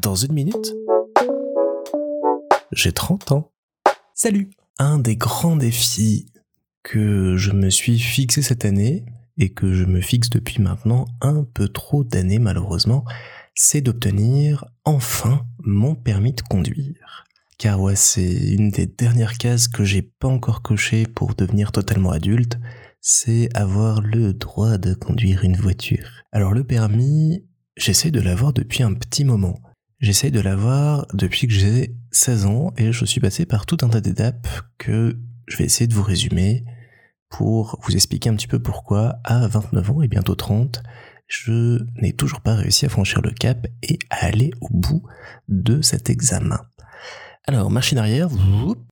Dans une minute, j'ai 30 ans. Salut Un des grands défis que je me suis fixé cette année, et que je me fixe depuis maintenant un peu trop d'années malheureusement, c'est d'obtenir enfin mon permis de conduire. Car ouais, c'est une des dernières cases que j'ai pas encore coché pour devenir totalement adulte, c'est avoir le droit de conduire une voiture. Alors le permis, j'essaie de l'avoir depuis un petit moment. J'essaie de l'avoir depuis que j'ai 16 ans et je suis passé par tout un tas d'étapes que je vais essayer de vous résumer pour vous expliquer un petit peu pourquoi à 29 ans et bientôt 30, je n'ai toujours pas réussi à franchir le cap et à aller au bout de cet examen. Alors, machine arrière,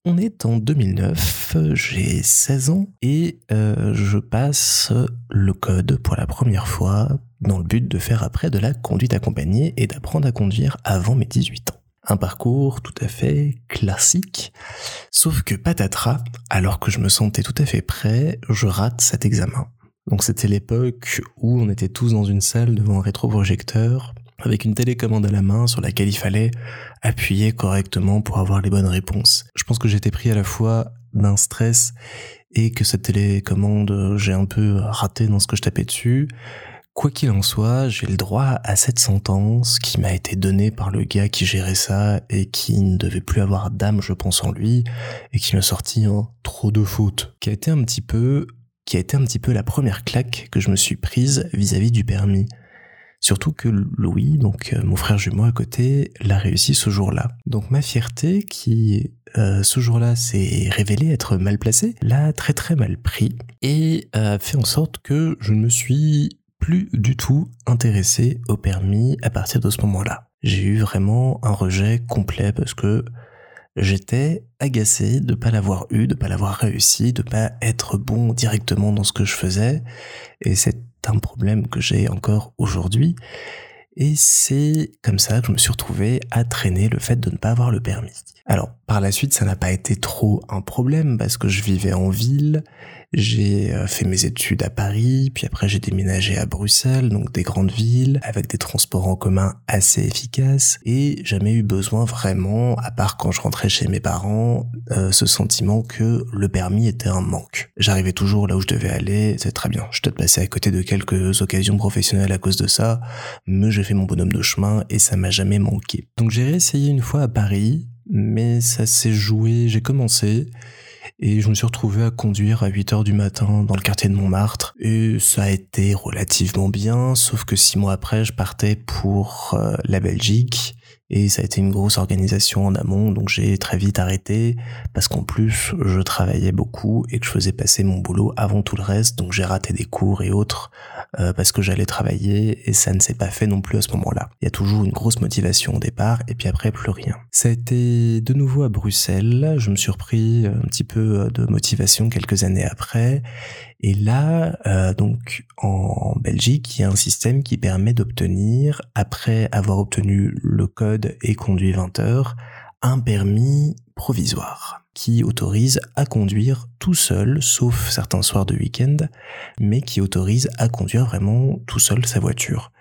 on est en 2009, j'ai 16 ans et euh, je passe le code pour la première fois dans le but de faire après de la conduite accompagnée et d'apprendre à conduire avant mes 18 ans. Un parcours tout à fait classique, sauf que patatras, alors que je me sentais tout à fait prêt, je rate cet examen. Donc c'était l'époque où on était tous dans une salle devant un rétroprojecteur, avec une télécommande à la main sur laquelle il fallait appuyer correctement pour avoir les bonnes réponses. Je pense que j'étais pris à la fois d'un stress et que cette télécommande, j'ai un peu raté dans ce que je tapais dessus. Quoi qu'il en soit, j'ai le droit à cette sentence qui m'a été donnée par le gars qui gérait ça et qui ne devait plus avoir d'âme, je pense, en lui, et qui m'a sorti un trop de fautes, qui a été un petit peu, qui a été un petit peu la première claque que je me suis prise vis-à-vis du permis. Surtout que Louis, donc euh, mon frère jumeau à côté, l'a réussi ce jour-là. Donc ma fierté, qui euh, ce jour-là s'est révélée être mal placée, l'a très très mal pris et a fait en sorte que je ne me suis plus du tout intéressé au permis à partir de ce moment-là. J'ai eu vraiment un rejet complet parce que j'étais agacé de pas l'avoir eu, de pas l'avoir réussi, de pas être bon directement dans ce que je faisais et c'est un problème que j'ai encore aujourd'hui. Et c'est comme ça que je me suis retrouvé à traîner le fait de ne pas avoir le permis. Alors, par la suite, ça n'a pas été trop un problème parce que je vivais en ville, j'ai euh, fait mes études à Paris, puis après j'ai déménagé à Bruxelles, donc des grandes villes, avec des transports en commun assez efficaces, et jamais eu besoin vraiment, à part quand je rentrais chez mes parents, euh, ce sentiment que le permis était un manque. J'arrivais toujours là où je devais aller, c'est très bien. Je peut-être passé à côté de quelques occasions professionnelles à cause de ça, mais j'ai fait mon bonhomme de chemin et ça m'a jamais manqué. Donc j'ai réessayé une fois à Paris, mais ça s'est joué, j'ai commencé, et je me suis retrouvé à conduire à 8 heures du matin dans le quartier de Montmartre et ça a été relativement bien sauf que six mois après je partais pour euh, la Belgique et ça a été une grosse organisation en amont, donc j'ai très vite arrêté parce qu'en plus je travaillais beaucoup et que je faisais passer mon boulot avant tout le reste, donc j'ai raté des cours et autres euh, parce que j'allais travailler et ça ne s'est pas fait non plus à ce moment-là. Il y a toujours une grosse motivation au départ et puis après plus rien. Ça a été de nouveau à Bruxelles, je me suis repris un petit peu de motivation quelques années après et là, euh, donc en Belgique, il y a un système qui permet d'obtenir, après avoir obtenu le code et conduit 20 heures, un permis provisoire qui autorise à conduire tout seul, sauf certains soirs de week-end, mais qui autorise à conduire vraiment tout seul sa voiture.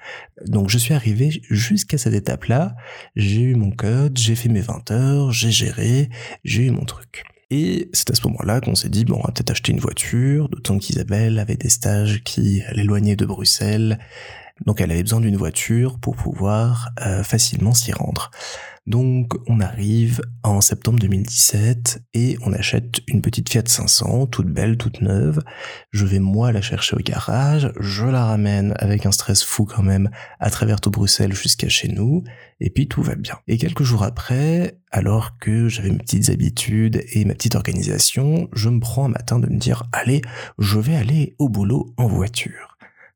Donc je suis arrivé jusqu'à cette étape-là, j'ai eu mon code, j'ai fait mes 20 heures, j'ai géré, j'ai eu mon truc. Et c'est à ce moment-là qu'on s'est dit, bon, on va peut-être acheter une voiture, d'autant qu'Isabelle avait des stages qui l'éloignaient de Bruxelles, donc elle avait besoin d'une voiture pour pouvoir euh, facilement s'y rendre. Donc on arrive en septembre 2017 et on achète une petite Fiat 500, toute belle, toute neuve. Je vais moi la chercher au garage, je la ramène avec un stress fou quand même à travers tout Bruxelles jusqu'à chez nous, et puis tout va bien. Et quelques jours après, alors que j'avais mes petites habitudes et ma petite organisation, je me prends un matin de me dire, allez, je vais aller au boulot en voiture.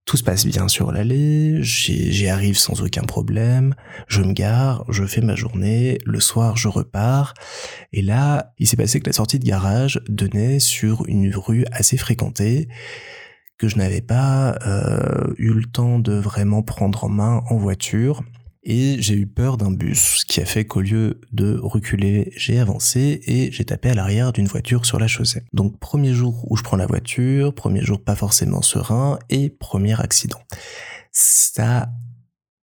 Tout se passe bien sur l'allée, j'y arrive sans aucun problème, je me gare, je fais ma journée, le soir je repars, et là, il s'est passé que la sortie de garage donnait sur une rue assez fréquentée, que je n'avais pas euh, eu le temps de vraiment prendre en main en voiture, et j'ai eu peur d'un bus, ce qui a fait qu'au lieu de reculer, j'ai avancé et j'ai tapé à l'arrière d'une voiture sur la chaussée. Donc premier jour où je prends la voiture, premier jour pas forcément serein et premier accident. Ça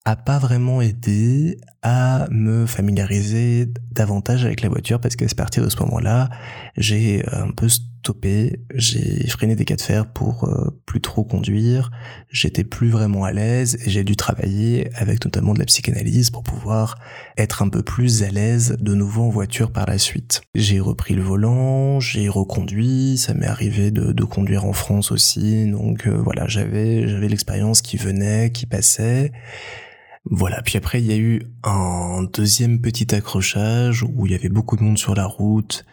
a pas vraiment aidé à me familiariser davantage avec la voiture parce qu'à partir de ce moment-là, j'ai un peu stoppé, j'ai freiné des cas de fer pour euh, plus trop conduire, j'étais plus vraiment à l'aise et j'ai dû travailler avec notamment de la psychanalyse pour pouvoir être un peu plus à l'aise de nouveau en voiture par la suite. J'ai repris le volant, j'ai reconduit, ça m'est arrivé de, conduire en France aussi, donc euh, voilà, j'avais j'avais l'expérience qui venait, qui passait. Voilà, puis après il y a eu un deuxième petit accrochage où il y avait beaucoup de monde sur la route.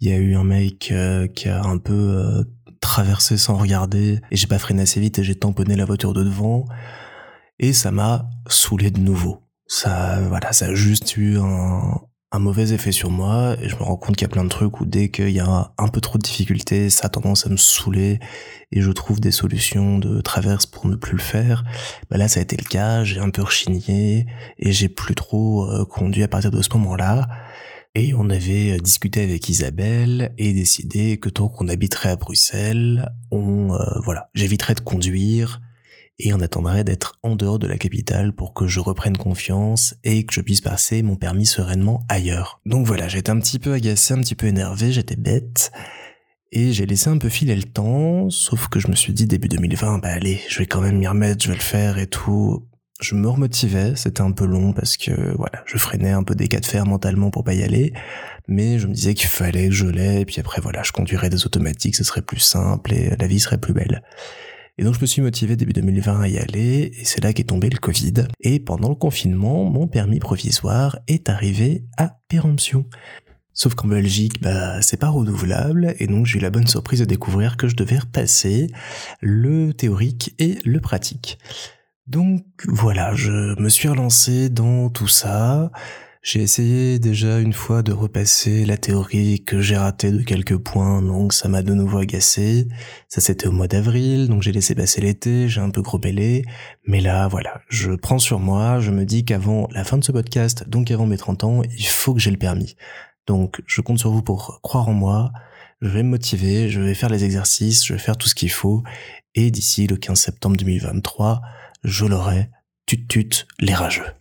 Il y a eu un mec euh, qui a un peu euh, traversé sans regarder et j'ai pas freiné assez vite et j'ai tamponné la voiture de devant et ça m'a saoulé de nouveau. Ça, voilà, ça a juste eu un, un mauvais effet sur moi et je me rends compte qu'il y a plein de trucs où dès qu'il y a un peu trop de difficultés, ça a tendance à me saouler et je trouve des solutions de traverse pour ne plus le faire. Bah là, ça a été le cas, j'ai un peu rechigné et j'ai plus trop euh, conduit à partir de ce moment-là. Et on avait euh, discuté avec Isabelle et décidé que tant qu'on habiterait à Bruxelles, on euh, voilà, j'éviterais de conduire et on attendrait d'être en dehors de la capitale pour que je reprenne confiance et que je puisse passer mon permis sereinement ailleurs. Donc voilà, j'étais un petit peu agacé, un petit peu énervé, j'étais bête. Et j'ai laissé un peu filer le temps, sauf que je me suis dit début 2020, bah allez, je vais quand même m'y remettre, je vais le faire et tout. Je me remotivais, c'était un peu long parce que voilà, je freinais un peu des cas de fer mentalement pour pas y aller, mais je me disais qu'il fallait que je l'aie, et puis après voilà, je conduirais des automatiques, ce serait plus simple et la vie serait plus belle. Et donc je me suis motivé début 2020 à y aller, et c'est là qu'est tombé le Covid. Et pendant le confinement, mon permis provisoire est arrivé à péremption. Sauf qu'en Belgique, bah, c'est pas renouvelable, et donc j'ai eu la bonne surprise de découvrir que je devais repasser le théorique et le pratique. Donc voilà, je me suis relancé dans tout ça. J'ai essayé déjà une fois de repasser la théorie que j'ai raté de quelques points, donc ça m'a de nouveau agacé. Ça c'était au mois d'avril, donc j'ai laissé passer l'été, j'ai un peu grobellé. Mais là, voilà, je prends sur moi, je me dis qu'avant la fin de ce podcast, donc avant mes 30 ans, il faut que j'ai le permis. Donc je compte sur vous pour croire en moi, je vais me motiver, je vais faire les exercices, je vais faire tout ce qu'il faut, et d'ici le 15 septembre 2023, je l'aurai, tut tut les rageux.